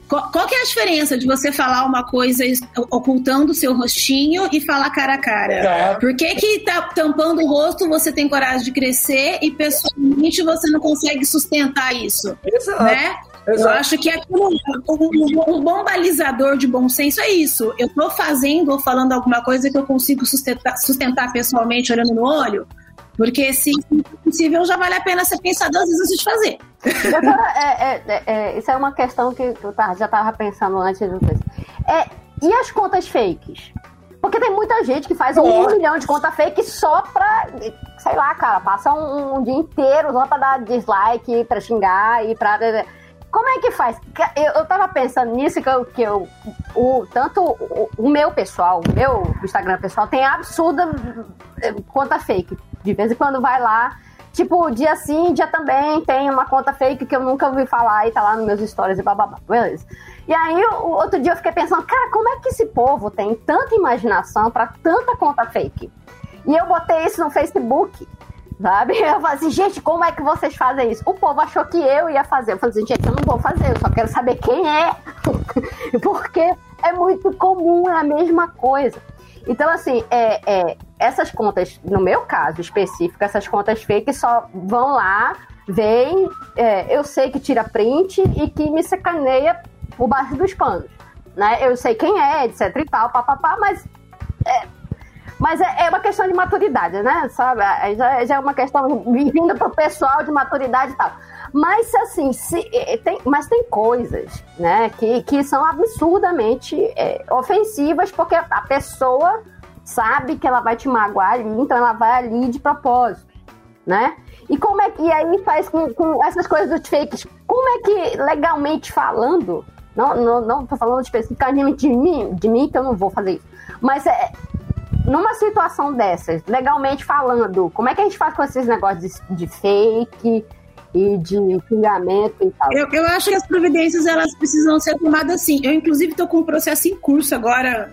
qual, qual, que é a diferença de você falar uma coisa ocultando o seu rostinho e falar cara a cara? É. Por que que tá tampando o rosto você tem coragem de crescer e pessoalmente você não consegue sustentar isso? Exato. Né? Exato. Eu acho que aquilo, um, um, bom balizador de bom senso é isso. Eu estou fazendo ou falando alguma coisa que eu consigo sustentar, sustentar pessoalmente olhando no olho, porque se possível já vale a pena você pensar duas vezes antes de fazer. é, é, é, é, isso é uma questão que eu já estava pensando antes. É, e as contas fakes? Porque tem muita gente que faz um, um milhão de conta fake só pra, sei lá, cara, passa um, um dia inteiro só pra dar dislike, pra xingar e pra. Como é que faz? Eu, eu tava pensando nisso, que eu, que eu o, tanto o, o meu pessoal, o meu Instagram pessoal, tem absurda eh, conta fake. De vez em quando vai lá, tipo, dia sim, dia também, tem uma conta fake que eu nunca ouvi falar e tá lá nos meus stories e bababá, beleza. E aí, o outro dia eu fiquei pensando, cara, como é que esse povo tem tanta imaginação para tanta conta fake? E eu botei isso no Facebook sabe? <laughs> Eu falei assim, gente, como é que vocês fazem isso? O povo achou que eu ia fazer. Eu falei assim, gente, eu não vou fazer, eu só quero saber quem é. <laughs> Porque é muito comum, é a mesma coisa. Então, assim, é, é, essas contas, no meu caso específico, essas contas fake só vão lá, vem, é, eu sei que tira print e que me sacaneia por baixo dos panos. Né? Eu sei quem é, etc e tal, papapá, mas é, mas é, é, uma questão de maturidade, né? Sabe? Já, já é uma questão vindo para o pessoal de maturidade e tal. Mas assim, se, tem, mas tem coisas, né, que, que são absurdamente é, ofensivas, porque a pessoa sabe que ela vai te magoar ali, então ela vai ali de propósito, né? E como é que e aí faz com, com essas coisas dos fakes? Como é que legalmente falando, não, não, não tô falando especificamente de mim, de mim que eu não vou fazer isso, mas é, numa situação dessas, legalmente falando, como é que a gente faz com esses negócios de, de fake e de xingamento e tal? Eu, eu, acho que as providências elas precisam ser tomadas assim. Eu, inclusive, estou com um processo em curso agora.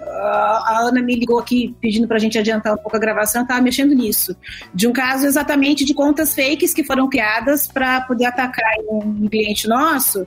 A, Ana me ligou aqui pedindo para a gente adiantar um pouco a gravação, estava mexendo nisso. De um caso exatamente de contas fakes que foram criadas para poder atacar um cliente nosso.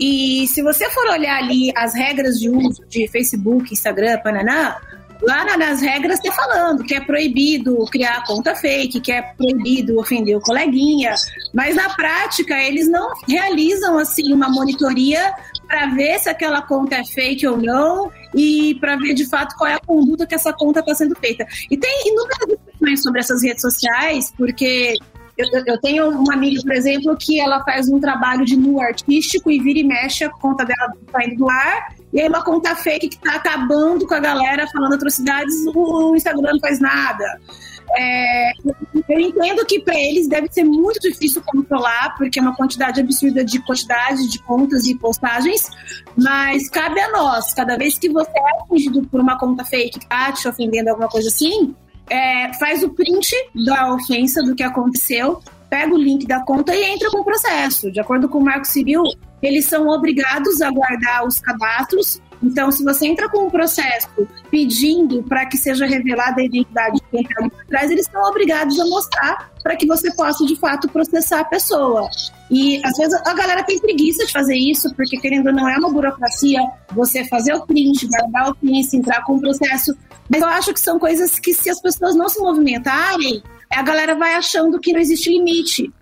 E se você for olhar ali as regras de uso de Facebook, Instagram, Pananã, Lá nas regras está falando que é proibido criar conta fake, que é proibido ofender o coleguinha, mas na prática eles não realizam assim uma monitoria para ver se aquela conta é fake ou não e para ver de fato qual é a conduta que essa conta está sendo feita. E tem inúmeras discussões sobre essas redes sociais, porque eu, eu, tenho uma amiga, por exemplo, que ela faz um trabalho de nu artístico e vira e mexe a conta dela saindo do ar e aí uma conta fake que tá acabando com a galera falando atrocidades, o Instagram não faz nada. É, eu entendo que para eles deve ser muito difícil controlar, porque é uma quantidade absurda de quantidade de contas e postagens, mas cabe a nós, cada vez que você é atingido por uma conta fake que tá te ofendendo alguma coisa assim, é, faz o print da ofensa do que aconteceu, pega o link da conta e entra com o processo. De acordo com o Marco Civil, eles são obrigados a guardar os cadastros. Então, se você entra com um processo pedindo para que seja revelada a identidade de quem está ali por trás, eles são obrigados a mostrar para que você possa, de fato, processar a pessoa. E, às vezes, a galera tem preguiça de fazer isso, porque, querendo ou não, é uma burocracia você fazer o print, guardar o print, entrar com o processo. Mas eu acho que são coisas que, se as pessoas não se movimentarem, a galera vai achando que não existe limite.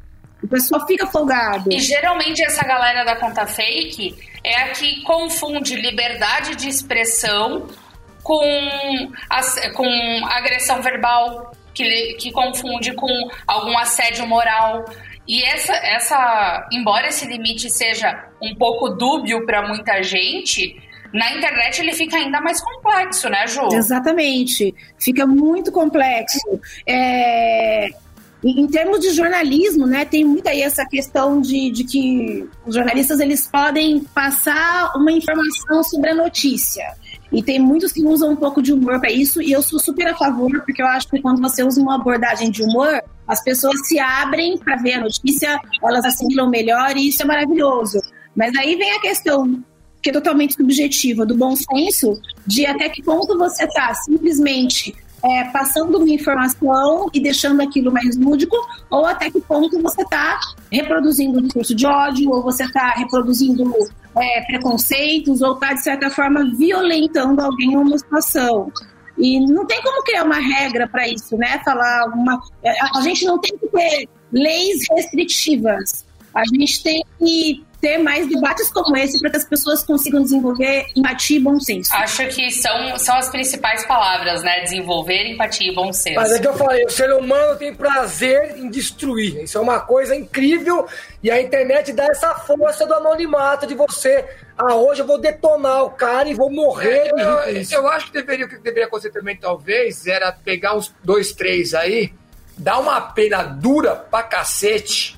O pessoal fica folgado. E geralmente essa galera da conta fake é a que confunde liberdade de expressão com, com agressão verbal, que, que confunde com algum assédio moral. E essa, essa, embora esse limite seja um pouco dúbio para muita gente, na internet ele fica ainda mais complexo, né, Ju? Exatamente. Fica muito complexo. É, em termos de jornalismo, né, tem muito aí essa questão de, de que os jornalistas eles podem passar uma informação sobre a notícia. E tem muitos que usam um pouco de humor para isso, e eu sou super a favor, porque eu acho que quando você usa uma abordagem de humor, as pessoas se abrem para ver a notícia, elas assimilam melhor, e isso é maravilhoso. Mas aí vem a questão que é totalmente subjetiva, do bom senso, de até que ponto você está simplesmente é, passando uma informação e deixando aquilo mais lúdico, ou até que ponto você está reproduzindo um discurso de ódio, ou você está reproduzindo é, preconceitos, ou está, de certa forma, violentando alguém em uma situação. E não tem como criar uma regra para isso, né? Falar uma. É, a gente não tem que ter leis restritivas. A gente tem que ter mais debates como esse para que as pessoas consigam desenvolver empatia e bom senso. Acho que são, são as principais palavras, né? Desenvolver empatia e bom senso. Mas é que eu falei, o ser humano tem prazer em destruir. Isso é uma coisa incrível e a internet dá essa força do anonimato de você. Ah, hoje eu vou detonar o cara e vou morrer. É, eu, eu, acho que deveria, o que deveria acontecer também, talvez, era pegar uns dois, três aí, dar uma pena dura pra cacete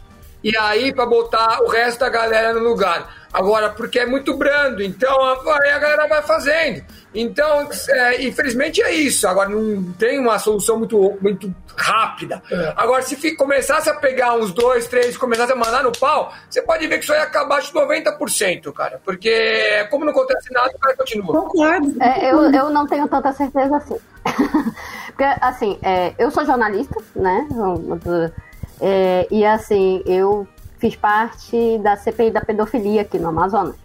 e aí para botar o resto da galera no lugar. Agora, porque é muito brando, então aí a galera vai fazendo. Então, é, infelizmente é isso. Agora, não tem uma solução muito, muito rápida. É. Agora, se começasse a pegar uns dois, três, começasse a mandar no pau, você pode ver que isso ia acabar de 90%, cara. Porque, como não acontece nada, o cara continua. Concordo. É, eu, eu não tenho tanta certeza assim. <laughs> Porque, assim, é, eu sou jornalista, né? É, e, assim, eu fiz parte da CPI da pedofilia aqui no Amazonas.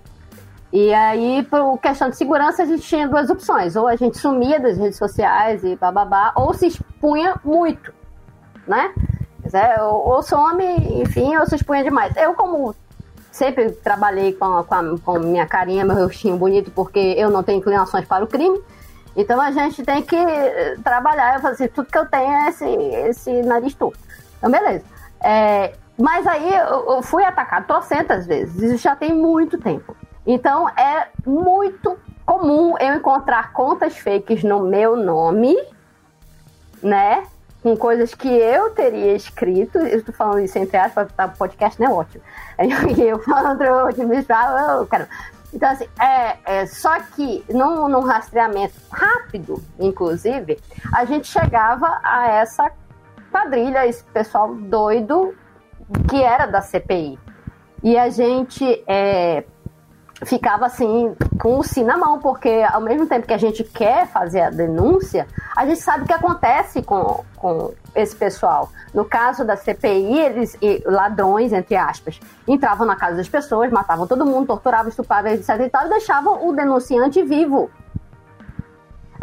E aí, por questão de segurança, a gente tinha duas opções. Ou a gente sumia das redes sociais e bababá, ou se expunha muito, né? Ou, some, enfim, ou se expunha demais. Eu, como sempre trabalhei com, com, a, com minha carinha, meu rostinho bonito, porque eu não tenho inclinações para o crime, então a gente tem que trabalhar. Eu falei assim, tudo que eu tenho é esse, esse nariz torto. Então, beleza. É, mas aí eu, eu fui atacado trocentas vezes, isso já tem muito tempo. Então é muito comum eu encontrar contas fakes no meu nome, né? Com coisas que eu teria escrito, eu estou falando isso entre aspas, tá, podcast não é ótimo. <laughs> Eu falando me eu quero. Então, assim, é, é, só que num, num rastreamento rápido, inclusive, a gente chegava a essa quadrilha, esse pessoal doido que era da CPI. E a gente é, ficava assim, com o sim na mão, porque ao mesmo tempo que a gente quer fazer a denúncia, a gente sabe o que acontece com, com esse pessoal. No caso da CPI, eles, ladrões, entre aspas, entravam na casa das pessoas, matavam todo mundo, torturavam, estupravam, etc e tal, e deixavam o denunciante vivo.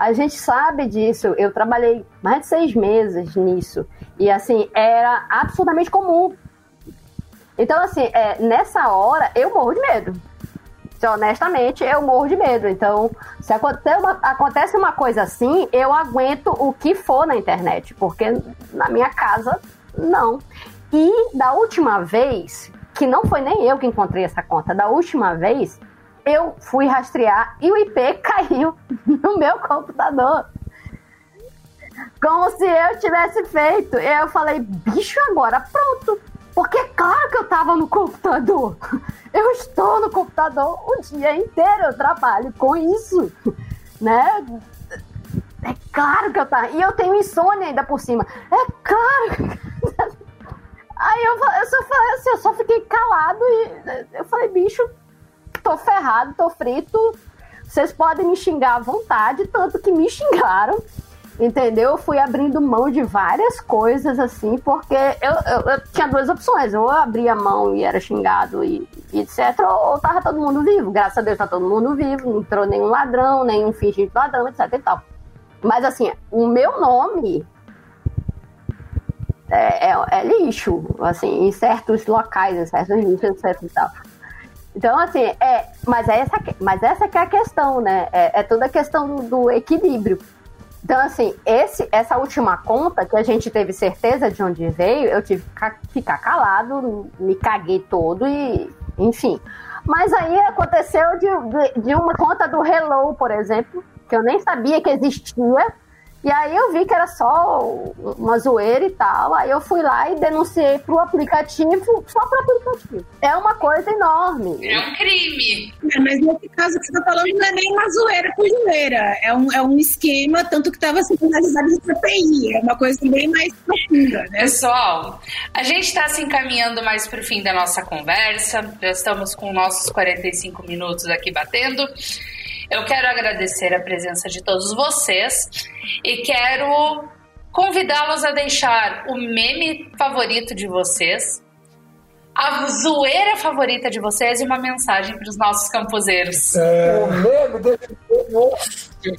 A gente sabe disso. Eu trabalhei mais de seis meses nisso. E, assim, era absolutamente comum. Então, assim, é, nessa hora, eu morro de medo honestamente, eu morro de medo. Então, se uma, acontece uma coisa assim, eu aguento o que for na internet, porque na minha casa, não. E da última vez, que não foi nem eu que encontrei essa conta, da última vez, eu fui rastrear e o IP <laughs> caiu no meu computador. Como se eu tivesse feito. E eu falei, bicho, agora pronto. Porque é claro que eu tava no computador. <laughs> Eu estou no computador o dia inteiro, eu trabalho com isso, <laughs> né? É claro que eu tava. E eu tenho insônia ainda por cima. É claro. <laughs> Aí eu, eu só falei assim, eu só fiquei calado e eu falei, bicho, tô ferrado, tô frito. Vocês podem me xingar à vontade, tanto que me xingaram entendeu? Eu fui abrindo mão de várias coisas, assim, porque eu, eu, eu tinha duas opções. Ou eu abria mão e era xingado e, e etc, ou, ou tava todo mundo vivo. Graças a Deus tá todo mundo vivo, não entrou nenhum ladrão, nenhum fingido ladrão, etc e tal. Mas, assim, o meu nome é, é, é, lixo, assim, em certos locais, em certos nichos, etc e tal. Então, assim, é, mas, é essa, mas essa que é a questão, né? É, é toda a questão do, do equilíbrio. Então, assim, esse, essa última conta que a gente teve certeza de onde veio, eu tive que ficar calado, me caguei todo e, enfim. Mas aí aconteceu de, de, de uma conta do Hello, por exemplo, que eu nem sabia que existia, e aí eu vi que era só uma zoeira e tal. Aí eu fui lá e denunciei pro aplicativo, só pro aplicativo. É uma coisa enorme. É um crime. É, mas nesse caso que você tá falando não é nem uma zoeira por zoeira. É um, é um esquema, tanto que estava sendo analisado no CPI. É uma coisa bem mais profunda, né? Pessoal, a gente está se encaminhando mais pro fim da nossa conversa. Já estamos com nossos 45 minutos aqui batendo. Eu quero agradecer a presença de todos vocês e quero convidá-los a deixar o meme favorito de vocês, a zoeira favorita de vocês e uma mensagem para os nossos campuseiros. É... O meme desse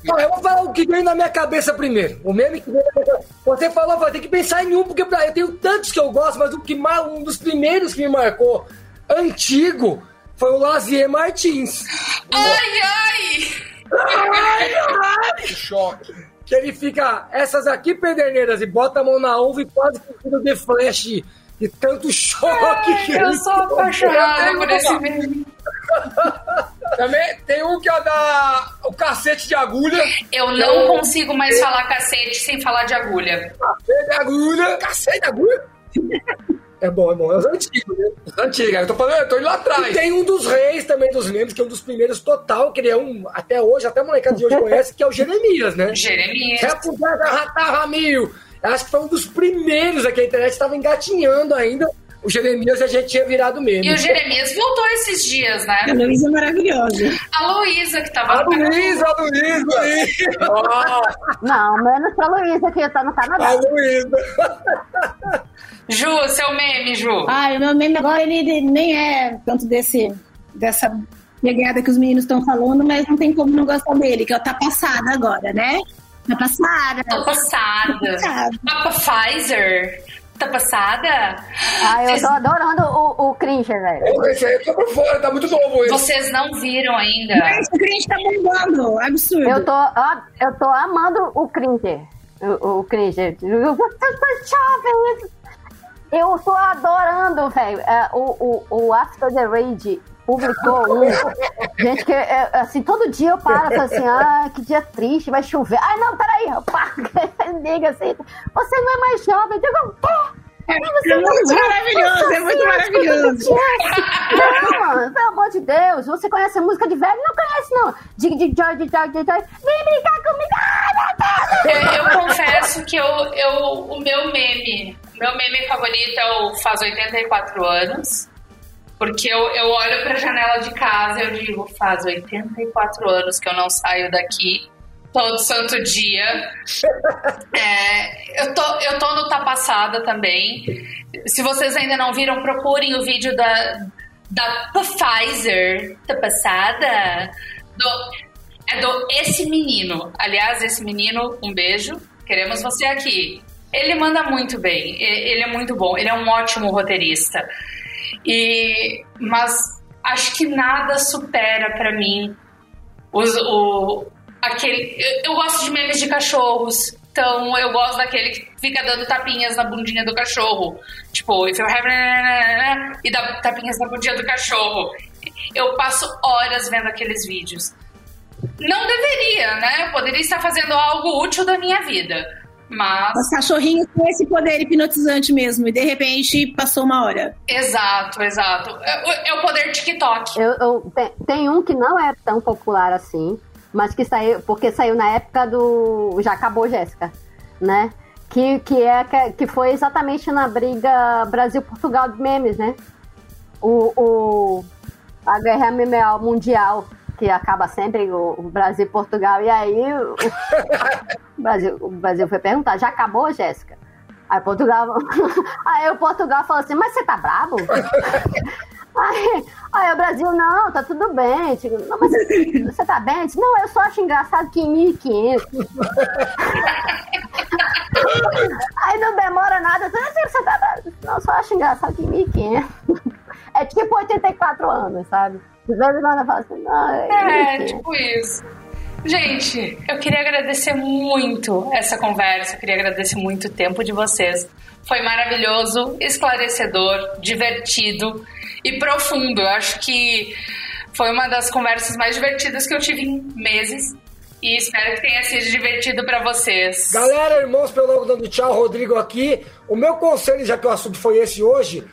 não, eu vou falar o que veio na minha cabeça primeiro. O meme que veio na minha cabeça. Você falou, vai ter que pensar em um, porque eu tenho tantos que eu gosto, mas o que mais, um dos primeiros que me marcou, antigo, foi o Lazier Martins. Ai, ai! Ai, ai! Que choque. Que ele fica, essas aqui pederneiras, e bota a mão na uva e quase que vira de flash de tanto choque ai, que Eu sou apaixonada por esse vídeo. <laughs> Também tem um que é da. O cacete de agulha. Eu não consigo mais falar cacete sem falar de agulha. Cacete de agulha. Cacete de agulha? <laughs> É bom, é bom. É os antigos, né? antigas. Eu tô falando, eu tô indo lá atrás. E tem um dos reis também dos memes, que é um dos primeiros total, que ele é um, até hoje, até a molecada de hoje conhece, que é o Jeremias, né? Jeremias. Repudar mil. Acho que foi um dos primeiros aqui, a internet estava engatinhando ainda. O Jeremias a gente tinha virado meme. E o Jeremias voltou esses dias, né? A Luísa é maravilhosa. A Luísa que tava A Luísa, a Luísa, Luísa. Não, menos a Luísa, que tá no Canadá. A Luísa. Ju, seu meme, Ju. Ah, o meu meme agora ele, nem é tanto desse, dessa pegada que os meninos estão falando, mas não tem como não gostar dele, que é o Tá Passada agora, né? Tá Passada. Tá passada. passada. Papa Pfizer. Tá passada? Ah, eu Vocês- tô adorando o, o cringe, velho. Esse aí tô por fora, tá muito novo esse. Vocês não viram ainda. Mas o cliente tá bombando, absurdo. Eu tô, ó, eu tô amando o cringe. O, o cringe. Eu- tô adorando, velho. É, o, o, o After the Raid publicou um. Gente, que é, assim, todo dia eu paro assim: ah, que dia triste, vai chover. Ai, não, peraí, paro. <laughs> Liga assim: você não é mais jovem. Eu digo, pô. É muito maravilhoso, é muito maravilhoso. Não, mano, pelo amor de Deus, você conhece a música de velho? Não conhece, não. Dig, dig, joy, dig, joy, joy. Vem brincar comigo. Eu, eu confesso que eu, eu, o meu meme, meu meme favorito é o Faz 84 anos. Porque eu, eu olho pra janela de casa e eu digo, faz 84 anos que eu não saio daqui. Todo santo dia. <laughs> É, eu, tô, eu tô no Tá Passada também. Se vocês ainda não viram, procurem o vídeo da, da Pfizer Tá Passada. Do, é do Esse Menino. Aliás, esse menino, um beijo. Queremos você aqui. Ele manda muito bem. Ele é muito bom. Ele é um ótimo roteirista. E, mas acho que nada supera pra mim os, o, aquele. Eu, eu gosto de memes de cachorros. Então eu gosto daquele que fica dando tapinhas na bundinha do cachorro. Tipo, if you have. E dá tapinhas na bundinha do cachorro. Eu passo horas vendo aqueles vídeos. Não deveria, né? Eu poderia estar fazendo algo útil da minha vida. Mas. Os cachorrinhos com esse poder hipnotizante mesmo, e de repente passou uma hora. Exato, exato. É, o- é o poder TikTok. Eu, eu- tem, tem um que não é tão popular assim, mas que saiu, porque saiu na época do. Já acabou, Jéssica, né? Que, que, é, que- que foi exatamente na briga Brasil-Portugal de memes, né? O, o, a guerra memeal mundial, que acaba sempre o, Brasil e Portugal. E aí o, o <laughs> Brasil, o Brasil foi perguntar, já acabou, Jéssica? Aí Portugal. <laughs> Aí o Portugal falou assim, mas você tá brabo? <laughs> Aí, aí o Brasil, não, tá tudo bem. Não, mas você tá bem? Não, eu só acho engraçado que em 1500. aí não demora nada. "Assim, Você tá bravo?" Não, eu só acho engraçado que em 1500. É tipo 84 anos, sabe? Ela fala assim, não, é, É, 1500. tipo isso. Gente, eu queria agradecer muito essa conversa, eu queria agradecer muito o tempo de vocês. Foi maravilhoso, esclarecedor, divertido e profundo. Eu acho que foi uma das conversas mais divertidas que eu tive em meses. E espero que tenha sido divertido para vocês. Galera, irmãos, pelo logo dando tchau, Rodrigo aqui. O meu conselho, já que o assunto foi esse hoje,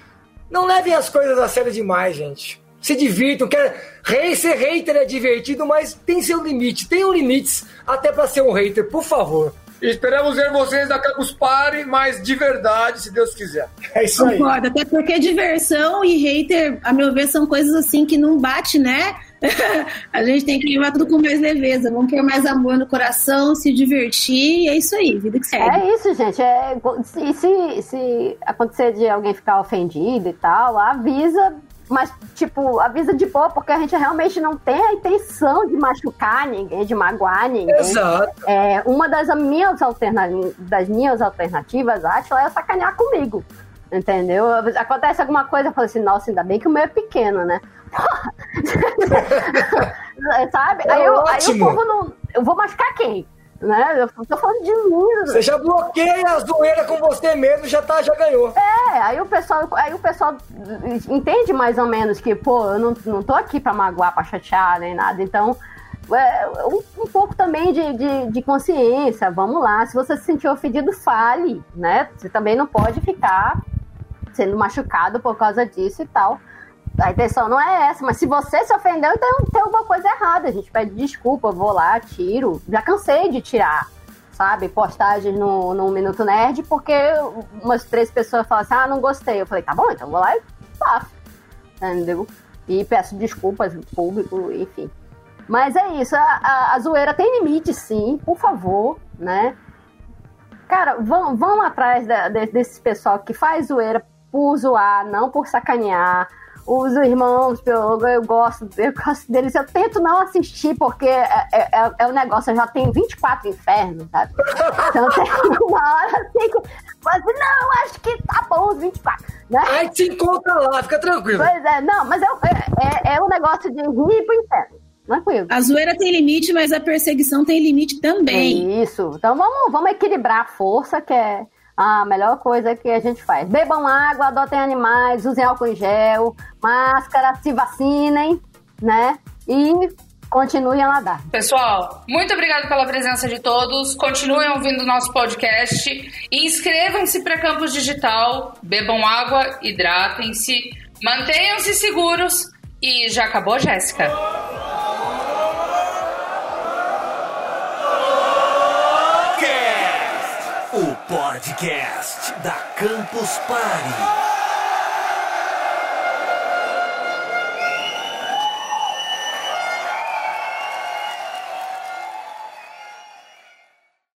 não levem as coisas a sério demais, gente. Se divirtam, quer rei ser hater é divertido, mas tem seu limite, tenham limites até pra ser um hater, por favor. E esperamos ver vocês na Campus Party, mas de verdade, se Deus quiser. É isso aí. Concordo, até porque diversão e hater, a meu ver, são coisas assim que não bate, né? <laughs> a gente tem que levar tudo com mais leveza. Vamos ter mais amor no coração, se divertir, e é isso aí, vida que segue. É isso, gente. É, se, se, se acontecer de alguém ficar ofendido e tal, avisa, mas, tipo, avisa de boa, porque a gente realmente não tem a intenção de machucar ninguém, de magoar ninguém. Exato. É, uma das minhas, alterna das minhas alternativas, Atila, é sacanear comigo. Entendeu? Acontece alguma coisa, eu falo assim, nossa, ainda bem que o meu é pequeno, né? <laughs> <laughs> Sabe? É aí, eu, aí o povo não. Eu vou machucar quem? Né? Eu tô falando de mim. Você já bloqueia a zoeira com você mesmo, já, tá, já ganhou. É, aí o pessoal, aí o pessoal entende mais ou menos que, pô, eu não, não tô aqui pra magoar, pra chatear, nem nada. Então, é, um, um pouco também de, de, de consciência, vamos lá. Se você se sentir ofendido, fale, né? Você também não pode ficar sendo machucado por causa disso e tal. A intenção não é essa, mas se você se ofendeu, então tem alguma coisa errada. A gente pede desculpa, vou lá, tiro. Já cansei de tirar, sabe, postagens no, no Minuto Nerd, porque umas três pessoas falam assim: ah, não gostei. Eu falei, tá bom, então vou lá e faço. Entendeu? E peço desculpas público, enfim. Mas é isso, a, a, a zoeira tem limite, sim, por favor, né? Cara, vão, vão atrás da, de, desse pessoal que faz zoeira por zoar, não por sacanear. Os irmãos, eu, eu gosto, eu gosto deles. Eu tento não assistir, porque é, é, é, é um negócio, eu já tenho 24 infernos, sabe? Então tem <laughs> uma hora assim que. Mas não, acho que tá bom os 24. Né? Aí te encontra lá, fica tranquilo. Pois é, não, mas é, é, é um negócio de rir pro inferno. Tranquilo. A zoeira tem limite, mas a perseguição tem limite também. Isso. Então vamos, vamos equilibrar a força, que é a melhor coisa que a gente faz. Bebam água, adotem animais, usem álcool em gel, máscara, se vacinem, né? E continuem a nadar. Pessoal, muito obrigado pela presença de todos. Continuem ouvindo o nosso podcast. Inscrevam-se para Campus Digital, bebam água, hidratem-se, mantenham-se seguros. E já acabou, Jéssica? Podcast da Campus Party.